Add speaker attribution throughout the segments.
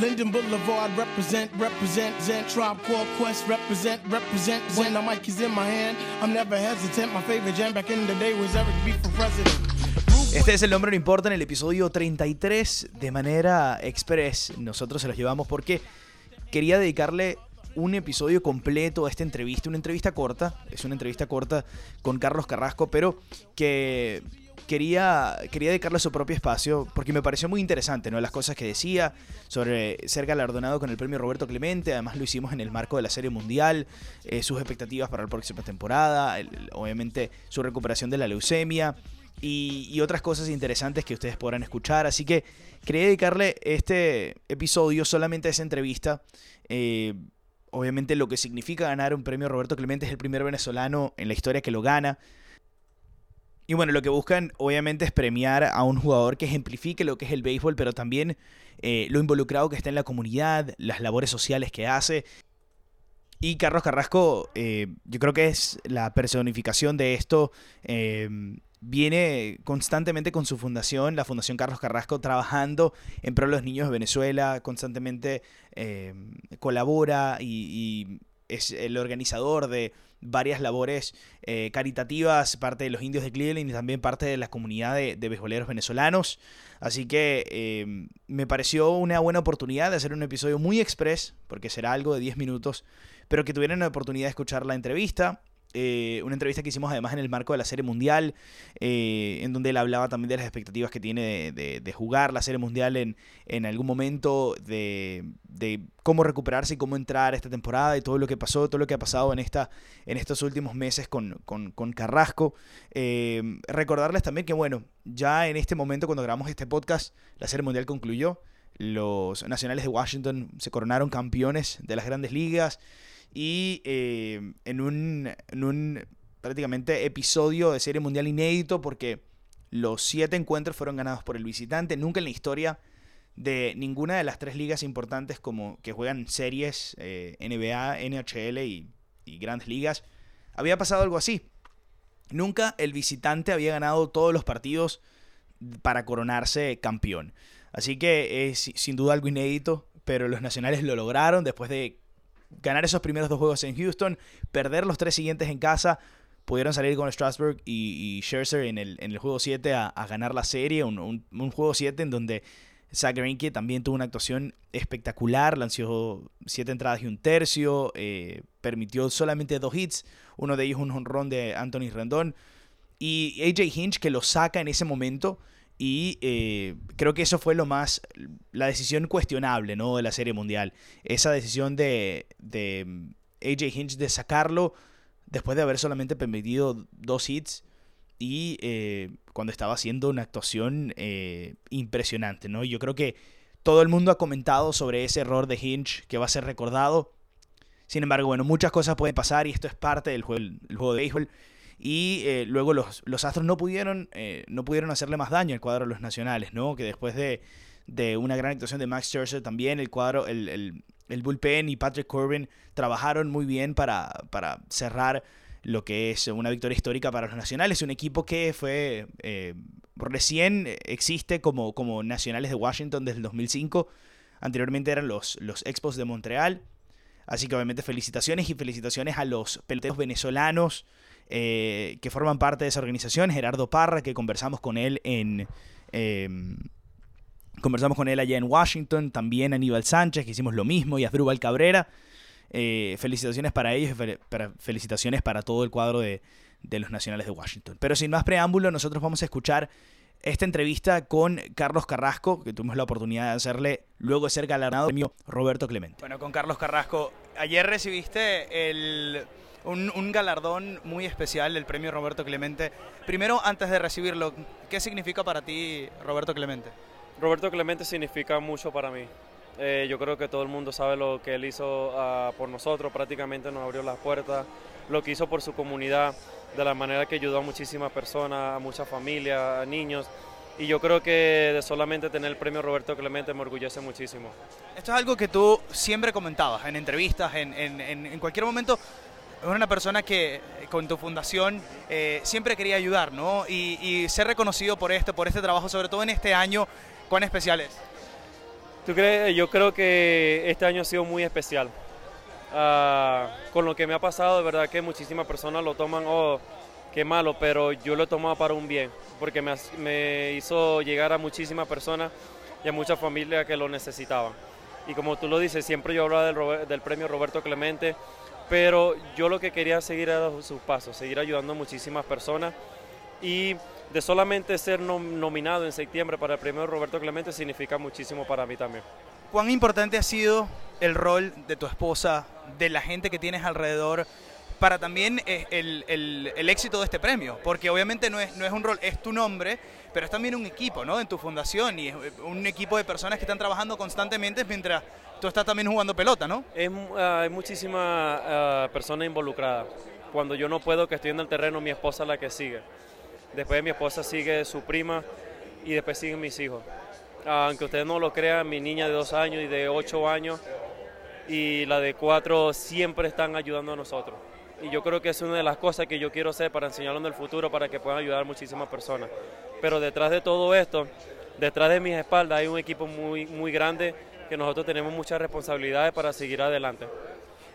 Speaker 1: Linden Boulevard, represent, represent, Zen Tribe Called Quest, represent, represent. When the mic is in my hand, I'm never hesitant. My favorite jam back in the day was Eric B for president.
Speaker 2: Este es el nombre no importa en el episodio 33 de manera express. Nosotros se los llevamos porque quería dedicarle un episodio completo a esta entrevista, una entrevista corta, es una entrevista corta con Carlos Carrasco, pero que quería, quería dedicarle su propio espacio porque me pareció muy interesante, ¿no? Las cosas que decía sobre ser galardonado con el premio Roberto Clemente, además lo hicimos en el marco de la Serie Mundial, eh, sus expectativas para la próxima temporada, obviamente su recuperación de la leucemia y, y otras cosas interesantes que ustedes podrán escuchar. Así que quería dedicarle este episodio solamente a esa entrevista. Eh, obviamente lo que significa ganar un premio Roberto Clemente es el primer venezolano en la historia que lo gana. Y bueno, lo que buscan obviamente es premiar a un jugador que ejemplifique lo que es el béisbol, pero también eh, lo involucrado que está en la comunidad, las labores sociales que hace. Y Carlos Carrasco, eh, yo creo que es la personificación de esto. eh, viene constantemente con su fundación, la Fundación Carlos Carrasco, trabajando en pro de los niños de Venezuela, constantemente colabora y es el organizador de varias labores eh, caritativas, parte de los indios de Cleveland y también parte de la comunidad de, de beisboleros venezolanos. Así que eh, me pareció una buena oportunidad de hacer un episodio muy express, porque será algo de 10 minutos, pero que tuvieran la oportunidad de escuchar la entrevista. Eh, una entrevista que hicimos además en el marco de la Serie Mundial, eh, en donde él hablaba también de las expectativas que tiene de, jugar la Serie Mundial en, algún momento, de, cómo recuperarse y cómo entrar esta temporada y todo lo que pasó, todo lo que ha pasado en, esta, en estos últimos meses con Carrasco. Eh, recordarles también que, bueno, ya en este momento, cuando grabamos este podcast, la Serie Mundial concluyó. Los Nacionales de Washington se coronaron campeones de las grandes ligas y eh, en, un, en un prácticamente episodio de Serie Mundial inédito porque los siete encuentros fueron ganados por el visitante. Nunca en la historia de ninguna de las tres ligas importantes como que juegan series eh, NBA, NHL y, y grandes ligas había pasado algo así. Nunca el visitante había ganado todos los partidos para coronarse campeón. Así que es sin duda algo inédito, pero los nacionales lo lograron después de ganar esos primeros dos juegos en Houston, perder los tres siguientes en casa, pudieron salir con Strasburg y, Scherzer en el, en el juego 7 a, ganar la serie, un, un- un juego 7 en donde Zach Greinke también tuvo una actuación espectacular, lanzó siete entradas y un tercio, eh, permitió solamente dos hits, uno de ellos un honrón de Anthony Rendón, y AJ Hinch que lo saca en ese momento y eh, creo que eso fue lo más, la decisión cuestionable, ¿no? De la Serie Mundial. Esa decisión de, de mm, AJ Hinch de sacarlo después de haber solamente permitido dos hits y eh, cuando estaba haciendo una actuación eh, impresionante, ¿no? Yo creo que todo el mundo ha comentado sobre ese error de Hinch que va a ser recordado. Sin embargo, bueno, muchas cosas pueden pasar y esto es parte del juego, el juego de béisbol. Y eh, luego los, los Astros no pudieron, eh, no pudieron hacerle más daño al cuadro de los nacionales, ¿no? Que después de, de una gran actuación de Max Scherzer también, el cuadro, el, el, el bullpen y Patrick Corbin trabajaron muy bien para, para cerrar lo que es una victoria histórica para los nacionales. Un equipo que fue eh, recién existe como, como nacionales de Washington desde el 2005. Anteriormente eran los, los Expos de Montreal. Así que obviamente felicitaciones y felicitaciones a los peloteros venezolanos eh, que forman parte de esa organización. Gerardo Parra, que conversamos con él en... eh, conversamos con él allá en Washington. También Aníbal Sánchez, que hicimos lo mismo. Y Asdrúbal Cabrera. Eh, felicitaciones para ellos y para- felicitaciones para todo el cuadro de, de los Nacionales de Washington. Pero sin más preámbulo, nosotros vamos a escuchar esta entrevista con Carlos Carrasco, que tuvimos la oportunidad de hacerle luego de ser galardonado premio Roberto Clemente. Bueno, con Carlos Carrasco, ayer recibiste el, un, galardón muy especial, el premio Roberto Clemente. Primero, antes de recibirlo, ¿qué significa para ti Roberto Clemente?
Speaker 3: Roberto Clemente significa mucho para mí. Eh, yo creo que todo el mundo sabe lo que él hizo ah, por nosotros, prácticamente nos abrió las puertas, lo que hizo por su comunidad, de la manera que ayudó a muchísimas personas, a muchas familias, a niños. Y yo creo que de solamente tener el premio Roberto Clemente me orgullece muchísimo.
Speaker 2: Esto es algo que tú siempre comentabas en entrevistas, en, en- en- cualquier momento. Eres una persona que con tu fundación eh, siempre quería ayudar, ¿no? Y, y ser reconocido por esto, por este trabajo, sobre todo en este año, ¿cuán especial es?
Speaker 3: ¿Tú crees? Yo creo que este año ha sido muy especial. Ah, con lo que me ha pasado, de verdad que muchísimas personas lo toman, oh, qué malo, pero yo lo he tomado para un bien, porque me, me hizo llegar a muchísimas personas y a muchas familias que lo necesitaban. Y como tú lo dices, siempre yo hablaba del, del premio Roberto Clemente, pero yo lo que quería seguir era sus pasos, seguir ayudando a muchísimas personas y de solamente ser nominado en septiembre para el premio Roberto Clemente significa muchísimo para mí también.
Speaker 2: ¿Cuán importante ha sido el rol de tu esposa, de la gente que tienes alrededor, para también eh, el, éxito de este premio? Porque obviamente no es, no es un rol, es tu nombre, pero es también un equipo, ¿no? En tu fundación y es un equipo de personas que están trabajando constantemente mientras tú estás también jugando pelota, ¿no?
Speaker 3: Es, ah, hay muchísimas uh, personas involucradas. Cuando yo no puedo, que estoy en el terreno, mi esposa es la que sigue. Después de mi esposa sigue su prima y después siguen mis hijos aunque ustedes no lo crean, mi niña de dos años y de ocho años y la de cuatro siempre están ayudando a nosotros. Y yo creo que es una de las cosas que yo quiero hacer para enseñarlo en el futuro, para que puedan ayudar a muchísimas personas. Pero detrás de todo esto, detrás de mis espaldas hay un equipo muy, muy grande que nosotros tenemos muchas responsabilidades para seguir adelante.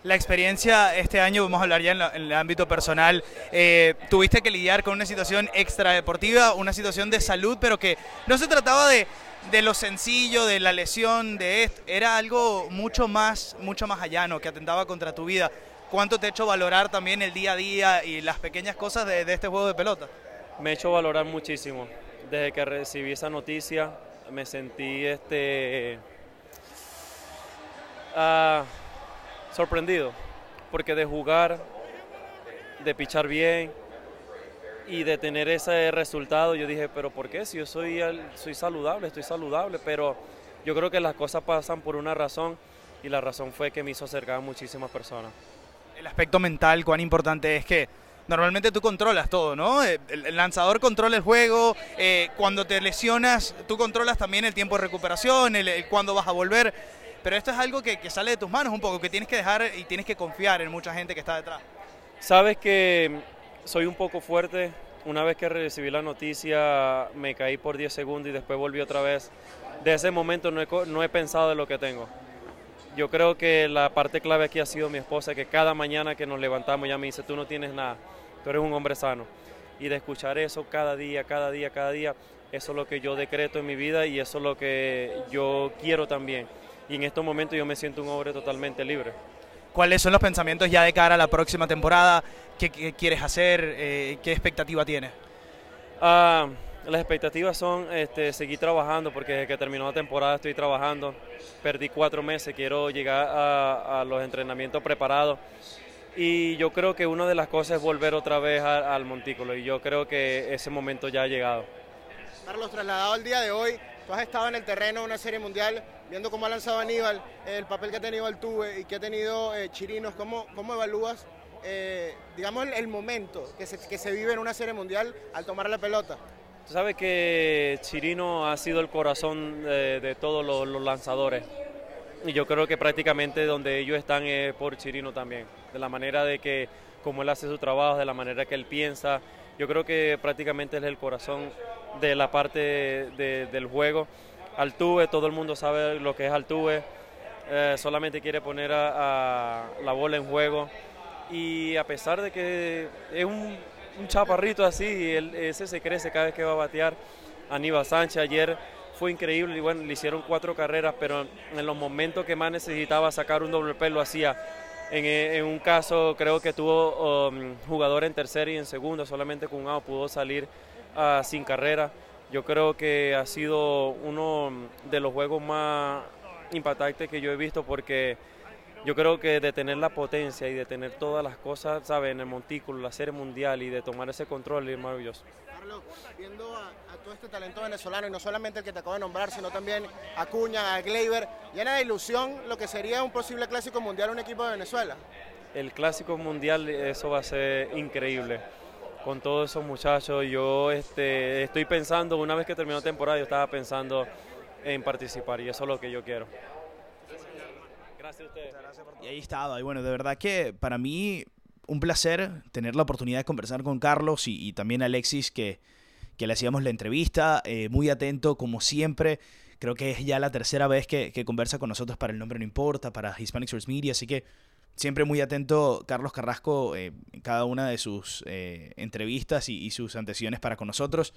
Speaker 2: La experiencia este año, vamos a hablar ya en, el ámbito personal, eh, tuviste que lidiar con una situación extradeportiva, una situación de salud, pero que no se trataba de, de lo sencillo, de la lesión, de esto. Era algo mucho más, mucho más allano que atentaba contra tu vida. ¿Cuánto te ha hecho valorar también el día a día y las pequeñas cosas de, este juego de pelota?
Speaker 3: Me ha hecho valorar muchísimo. Desde que recibí esa noticia me sentí este ah, sorprendido. Porque de jugar, de pichar bien, y de tener ese resultado, yo dije, pero ¿por qué? Si yo soy, soy saludable, estoy saludable, pero yo creo que las cosas pasan por una razón y la razón fue que me hizo acercar a muchísimas personas.
Speaker 2: El aspecto mental, cuán importante es que normalmente tú controlas todo, ¿no? Eh, el, lanzador controla el juego, eh, cuando te lesionas tú controlas también el tiempo de recuperación, el, cuándo vas a volver, pero esto es algo que, que sale de tus manos un poco, que tienes que dejar y tienes que confiar en mucha gente que está detrás.
Speaker 3: Sabes que soy un poco fuerte. Una vez que recibí la noticia me caí por 10 segundos y después volví otra vez. De ese momento no he, no he pensado de lo que tengo. Yo creo que la parte clave aquí ha sido mi esposa, que cada mañana que nos levantamos ya me dice, tú no tienes nada, tú eres un hombre sano. Y de escuchar eso cada día, cada día, cada día, eso es lo que yo decreto en mi vida y eso es lo que yo quiero también. Y en estos momentos yo me siento un hombre totalmente libre.
Speaker 2: ¿Cuáles son los pensamientos ya de cara a la próxima temporada? ¿Qué, quieres hacer? Eh, ¿Qué expectativa tienes?
Speaker 3: Ah, las expectativas son este, seguir trabajando porque desde que terminó la temporada estoy trabajando. Perdí cuatro meses, quiero llegar a, los entrenamientos preparados. Y yo creo que una de las cosas es volver otra vez al montículo y yo creo que ese momento ya ha llegado.
Speaker 4: Carlos, trasladado al día de hoy, tú has estado en el terreno de una serie mundial, viendo cómo ha lanzado Aníbal, el papel que ha tenido Altuve y que ha tenido eh, Chirinos, ¿cómo, cómo evalúas, eh, digamos, el, momento que se, que se, vive en una serie mundial al tomar la pelota?
Speaker 3: Tú sabes que Chirino ha sido el corazón de, todos los, lanzadores. Y yo creo que prácticamente donde ellos están es por Chirino también. De la manera de que, como él hace su trabajo, de la manera que él piensa. Yo creo que prácticamente es el corazón de la parte del juego. Altuve, todo el mundo sabe lo que es Altuve, eh, solamente quiere poner a, la bola en juego y a pesar de que es un, chaparrito así, él, ese se crece cada vez que va a batear. Aníbal Sánchez ayer fue increíble y bueno, le hicieron cuatro carreras, pero en los momentos que más necesitaba sacar un doble pelo lo hacía. En, un caso creo que tuvo um, jugador en tercera y en segunda, solamente con un out pudo salir uh, sin carrera. Yo creo que ha sido uno de los juegos más impactantes que yo he visto porque yo creo que de tener la potencia y de tener todas las cosas, ¿sabes? En el montículo, la serie mundial y de tomar ese control es maravilloso.
Speaker 4: Carlos, viendo a, todo este talento venezolano y no solamente el que te acabo de nombrar, sino también a Cuña, a Gleyber, llena de ilusión lo que sería un posible clásico mundial un equipo de Venezuela.
Speaker 3: El clásico mundial, eso va a ser increíble con todos esos muchachos. Yo este, estoy pensando, una vez que terminó la temporada, yo estaba pensando en participar y eso es lo que yo quiero.
Speaker 2: Gracias a ustedes. Y ahí estaba. Y bueno, de verdad que para mí un placer tener la oportunidad de conversar con Carlos y, también Alexis, que, que, le hacíamos la entrevista, eh, muy atento como siempre Creo que es ya la tercera vez que, que conversa con nosotros para El Nombre No Importa, para Hispanic Source Media, así que siempre muy atento Carlos Carrasco eh, en cada una de sus eh, entrevistas y, y, sus antecedentes para con nosotros.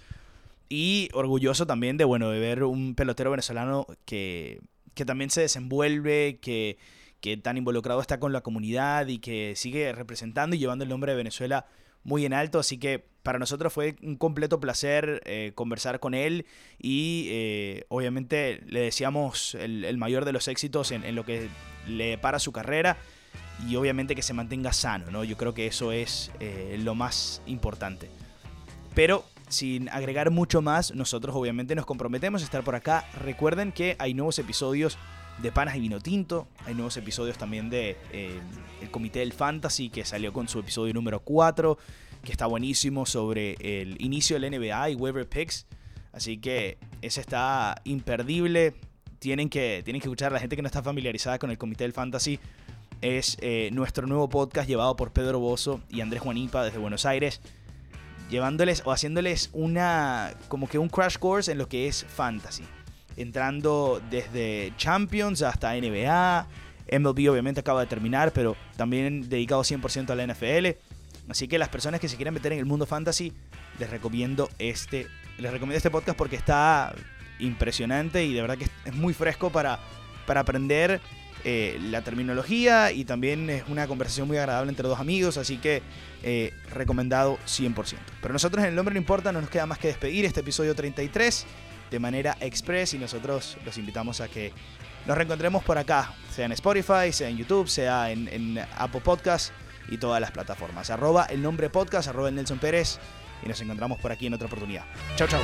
Speaker 2: Y orgulloso también de, bueno, de ver un pelotero venezolano que, que también se desenvuelve, que, que tan involucrado está con la comunidad y que sigue representando y llevando el nombre de Venezuela muy en alto. Así que para nosotros fue un completo placer eh, conversar con él y eh, obviamente le deseamos el, mayor de los éxitos en, en, lo que le para su carrera y obviamente que se mantenga sano, ¿no? Yo creo que eso es eh, lo más importante. Pero sin agregar mucho más, nosotros obviamente nos comprometemos a estar por acá. Recuerden que hay nuevos episodios de Panas y Vino Tinto. Hay nuevos episodios también de eh, El Comité del Fantasy, que salió con su episodio número 4, que está buenísimo sobre el inicio del NBA y waiver picks. Así que ese está imperdible. Tienen que, tienen que escuchar a la gente que no está familiarizada con el Comité del Fantasy. Es eh, nuestro nuevo podcast llevado por Pedro Bozo y Andrés Juanipa desde Buenos Aires. Llevándoles o haciéndoles una. como que un crash course en lo que es fantasy entrando desde Champions hasta NBA. MLB obviamente acaba de terminar, pero también dedicado 100% a la NFL. Así que las personas que se quieran meter en el mundo fantasy, les recomiendo este, les recomiendo este podcast porque está impresionante y de verdad que es muy fresco para, para aprender eh, la terminología y también es una conversación muy agradable entre dos amigos, así que eh, recomendado 100%. Pero nosotros en El Nombre No Importa no nos queda más que despedir este episodio 33 de manera express y nosotros los invitamos a que nos reencontremos por acá, sea en Spotify, sea en YouTube, sea en, en Apple Podcast y todas las plataformas. Arroba el nombre podcast, arroba el Nelson Pérez y nos encontramos por aquí en otra oportunidad. Chao, chao.